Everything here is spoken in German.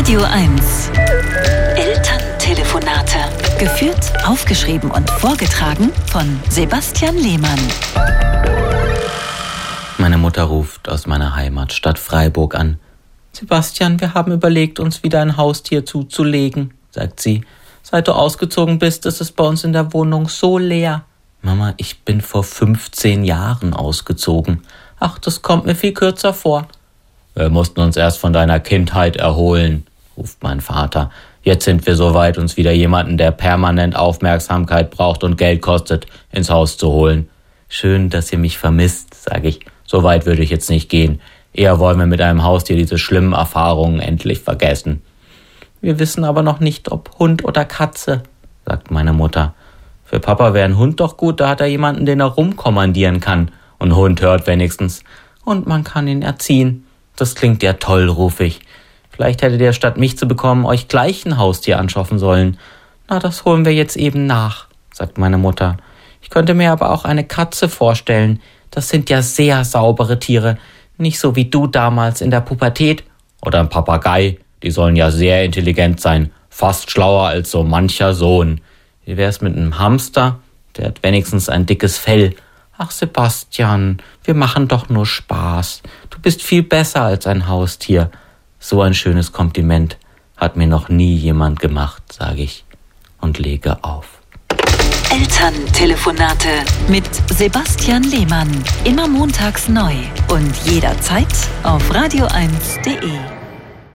Radio 1. Elterntelefonate. Geführt, aufgeschrieben und vorgetragen von Sebastian Lehmann. Meine Mutter ruft aus meiner Heimatstadt Freiburg an. Sebastian, wir haben überlegt, uns wieder ein Haustier zuzulegen, sagt sie. Seit du ausgezogen bist, ist es bei uns in der Wohnung so leer. Mama, ich bin vor 15 Jahren ausgezogen. Ach, das kommt mir viel kürzer vor. Wir mussten uns erst von deiner Kindheit erholen, ruft mein Vater. Jetzt sind wir so weit, uns wieder jemanden, der permanent Aufmerksamkeit braucht und Geld kostet, ins Haus zu holen. Schön, dass ihr mich vermisst, sage ich. So weit würde ich jetzt nicht gehen. Eher wollen wir mit einem Haustier diese schlimmen Erfahrungen endlich vergessen. Wir wissen aber noch nicht, ob Hund oder Katze, sagt meine Mutter. Für Papa wäre ein Hund doch gut, da hat er jemanden, den er rumkommandieren kann. Und Hund hört wenigstens. Und man kann ihn erziehen. Das klingt ja toll, ruf ich. Vielleicht hättet ihr statt mich zu bekommen euch gleich ein Haustier anschaffen sollen. Na, das holen wir jetzt eben nach, sagt meine Mutter. Ich könnte mir aber auch eine Katze vorstellen. Das sind ja sehr saubere Tiere. Nicht so wie du damals in der Pubertät. Oder ein Papagei. Die sollen ja sehr intelligent sein. Fast schlauer als so mancher Sohn. Wie wär's mit einem Hamster? Der hat wenigstens ein dickes Fell. Ach Sebastian, wir machen doch nur Spaß. Du bist viel besser als ein Haustier. So ein schönes Kompliment hat mir noch nie jemand gemacht, sage ich und lege auf. Elterntelefonate mit Sebastian Lehmann. Immer montags neu und jederzeit auf radio1.de.